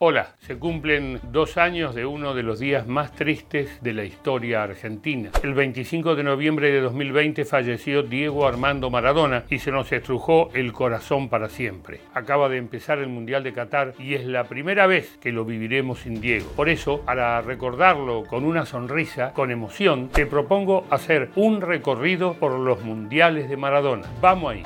Hola, se cumplen dos años de uno de los días más tristes de la historia argentina. El 25 de noviembre de 2020 falleció Diego Armando Maradona y se nos estrujó el corazón para siempre. Acaba de empezar el Mundial de Qatar y es la primera vez que lo viviremos sin Diego. Por eso, para recordarlo con una sonrisa, con emoción, te propongo hacer un recorrido por los Mundiales de Maradona. Vamos ahí.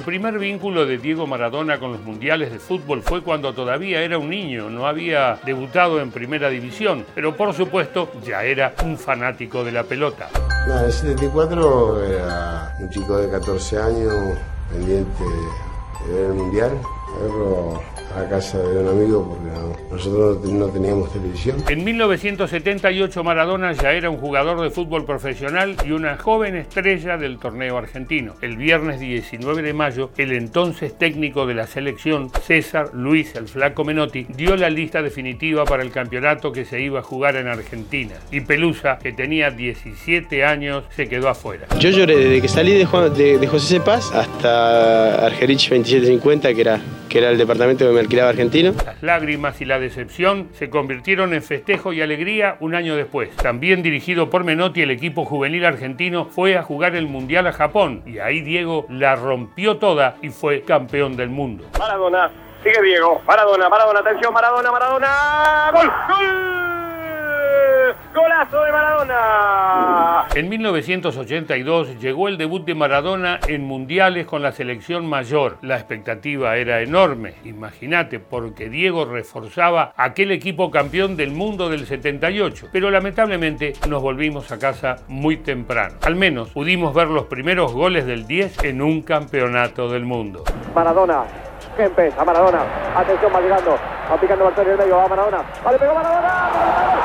El primer vínculo de Diego Maradona con los mundiales de fútbol fue cuando todavía era un niño, no había debutado en primera división, pero por supuesto ya era un fanático de la pelota. en el 74 era un chico de 14 años pendiente de ver el mundial a casa de un amigo porque nosotros no teníamos televisión. En 1978 Maradona ya era un jugador de fútbol profesional y una joven estrella del torneo argentino. El viernes 19 de mayo, el entonces técnico de la selección, César Luis el Flaco Menotti, dio la lista definitiva para el campeonato que se iba a jugar en Argentina. Y Pelusa, que tenía 17 años, se quedó afuera. Yo lloré desde que salí de, de, José Cepaz hasta Argerich 2750, que era, que era el departamento que me alquilaba argentino. Las lágrimas y la decepción se convirtieron en festejo y alegría un año después. También dirigido por Menotti, el equipo juvenil argentino fue a jugar el Mundial a Japón y ahí Diego la rompió toda y fue campeón del mundo. Maradona, sigue Diego, Maradona, Maradona, atención, Maradona, Maradona, gol, gol. ¡Golazo de Maradona! En 1982 llegó el debut de Maradona en mundiales con la selección mayor. La expectativa era enorme, imagínate, porque Diego reforzaba aquel equipo campeón del mundo del 78. Pero lamentablemente nos volvimos a casa muy temprano. Al menos pudimos ver los primeros goles del 10 en un campeonato del mundo. Maradona, que empieza, Maradona. Atención, va llegando, va picando el medio, va Maradona. ¡Vale, pegó Maradona!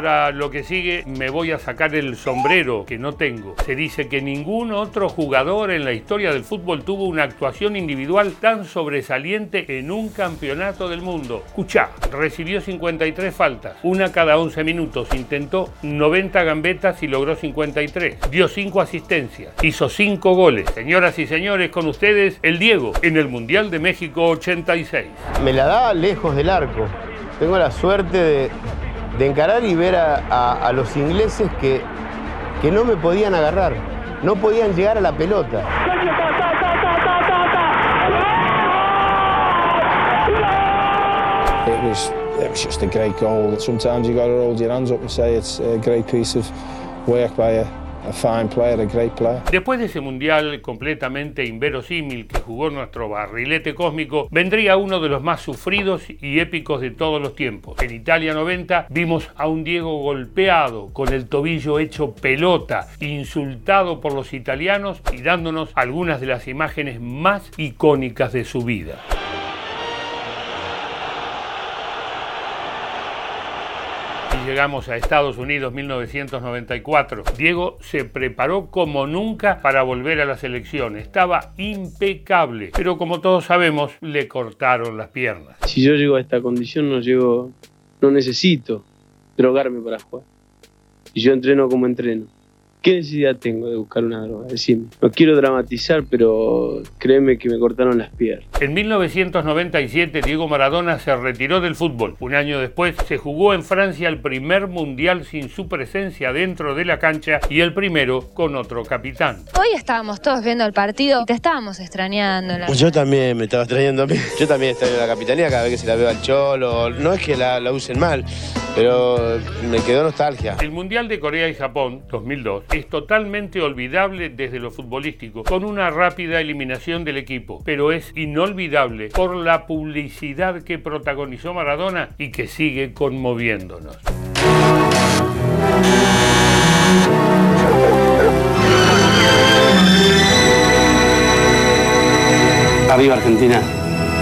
Para lo que sigue me voy a sacar el sombrero que no tengo. Se dice que ningún otro jugador en la historia del fútbol tuvo una actuación individual tan sobresaliente en un campeonato del mundo. Escuchá, recibió 53 faltas, una cada 11 minutos, intentó 90 gambetas y logró 53. Dio 5 asistencias, hizo 5 goles. Señoras y señores, con ustedes el Diego en el Mundial de México 86. Me la da lejos del arco. Tengo la suerte de de encarar y ver a, los ingleses que, que no me podían agarrar, no podían llegar a la pelota. It was, it was just a great goal. Sometimes you got to hold your hands up and say it's a great piece of work by a, Después de ese mundial completamente inverosímil que jugó nuestro barrilete cósmico, vendría uno de los más sufridos y épicos de todos los tiempos. En Italia 90 vimos a un Diego golpeado, con el tobillo hecho pelota, insultado por los italianos y dándonos algunas de las imágenes más icónicas de su vida. Llegamos a Estados Unidos 1994. Diego se preparó como nunca para volver a la selección. Estaba impecable, pero como todos sabemos, le cortaron las piernas. Si yo llego a esta condición, no llego, no necesito drogarme para jugar. Y yo entreno como entreno. ¿Qué necesidad tengo de buscar una droga? Decime. No quiero dramatizar, pero créeme que me cortaron las piernas. En 1997 Diego Maradona se retiró del fútbol. Un año después se jugó en Francia el primer mundial sin su presencia dentro de la cancha y el primero con otro capitán. Hoy estábamos todos viendo el partido y te estábamos extrañando. Yo también me estaba extrañando a mí. Yo también extraño la capitanía cada vez que se la veo al cholo. No es que la, la usen mal, pero me quedó nostalgia. El mundial de Corea y Japón 2002 es totalmente olvidable desde lo futbolístico, con una rápida eliminación del equipo, pero es inolvidable por la publicidad que protagonizó Maradona y que sigue conmoviéndonos. Arriba Argentina.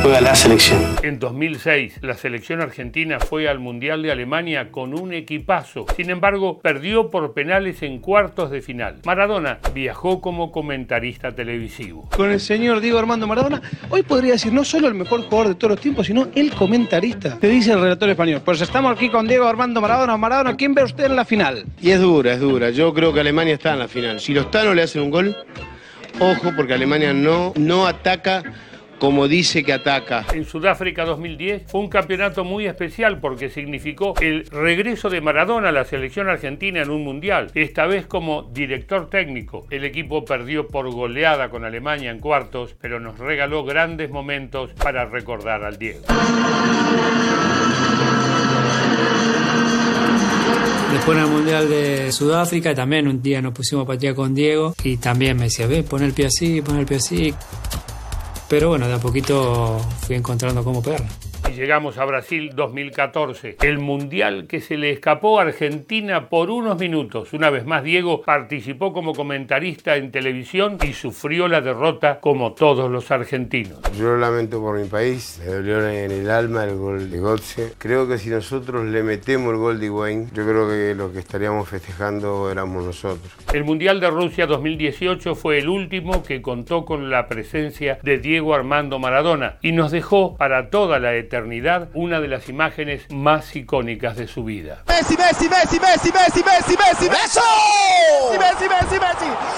Juega la selección. En 2006, la selección argentina fue al Mundial de Alemania con un equipazo. Sin embargo, perdió por penales en cuartos de final. Maradona viajó como comentarista televisivo. Con el señor Diego Armando Maradona, hoy podría decir no solo el mejor jugador de todos los tiempos, sino el comentarista. Te dice el relator español. Pues estamos aquí con Diego Armando Maradona. Maradona, ¿quién ve usted en la final? Y es dura, es dura. Yo creo que Alemania está en la final. Si los Tano le hacen un gol, ojo, porque Alemania no, no ataca como dice que ataca. En Sudáfrica 2010 fue un campeonato muy especial porque significó el regreso de Maradona a la selección argentina en un mundial, esta vez como director técnico. El equipo perdió por goleada con Alemania en cuartos, pero nos regaló grandes momentos para recordar al Diego. Después en el Mundial de Sudáfrica también un día nos pusimos a patear con Diego y también me decía, ve, pon el pie así, pon el pie así. Pero bueno, de a poquito fui encontrando cómo pegarla. Y llegamos a Brasil 2014, el mundial que se le escapó a Argentina por unos minutos. Una vez más, Diego participó como comentarista en televisión y sufrió la derrota como todos los argentinos. Yo lo lamento por mi país, me dolió en el alma el gol de Gotze. Creo que si nosotros le metemos el gol de Wayne, yo creo que lo que estaríamos festejando éramos nosotros. El Mundial de Rusia 2018 fue el último que contó con la presencia de Diego Armando Maradona y nos dejó para toda la eternidad una de las imágenes más icónicas de su vida. Messi, Messi, Messi, Messi, Messi, Messi, Messi, Messi, Messi, Messi, Messi, ¡Gol!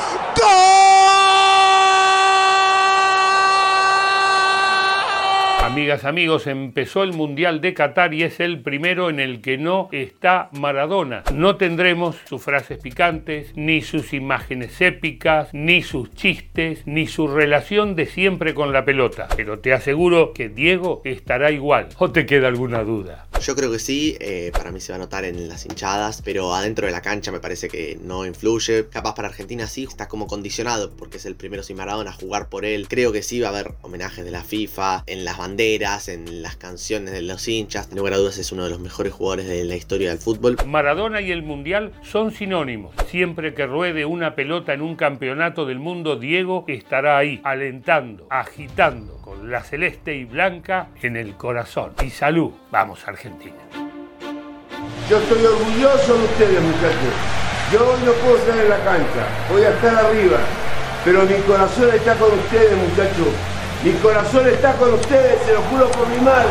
Amigos, empezó el Mundial de Qatar y es el primero en el que no está Maradona. No tendremos sus frases picantes, ni sus imágenes épicas, ni sus chistes, ni su relación de siempre con la pelota. Pero te aseguro que Diego estará igual. ¿O te queda alguna duda? Yo creo que sí, eh, para mí se va a notar en las hinchadas, pero adentro de la cancha me parece que no influye. Capaz para Argentina sí, está como condicionado porque es el primero sin Maradona a jugar por él. Creo que sí va a haber homenajes de la FIFA, en las banderas, en las canciones de los hinchas. Sin lugar dudas es uno de los mejores jugadores de la historia del fútbol. Maradona y el Mundial son sinónimos. Siempre que ruede una pelota en un campeonato del mundo, Diego estará ahí, alentando, agitando, con la celeste y blanca en el corazón. Y salud, vamos Argentina. Yo estoy orgulloso de ustedes, muchachos. Yo hoy no puedo estar en la cancha, voy a estar arriba, pero mi corazón está con ustedes, muchachos. Mi corazón está con ustedes, se lo juro por mi madre.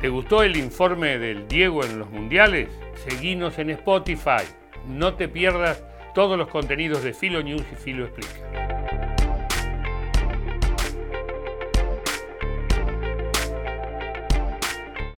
¿Te gustó el informe del Diego en los mundiales? Seguinos en Spotify. No te pierdas todos los contenidos de Filo News y Filo Explica.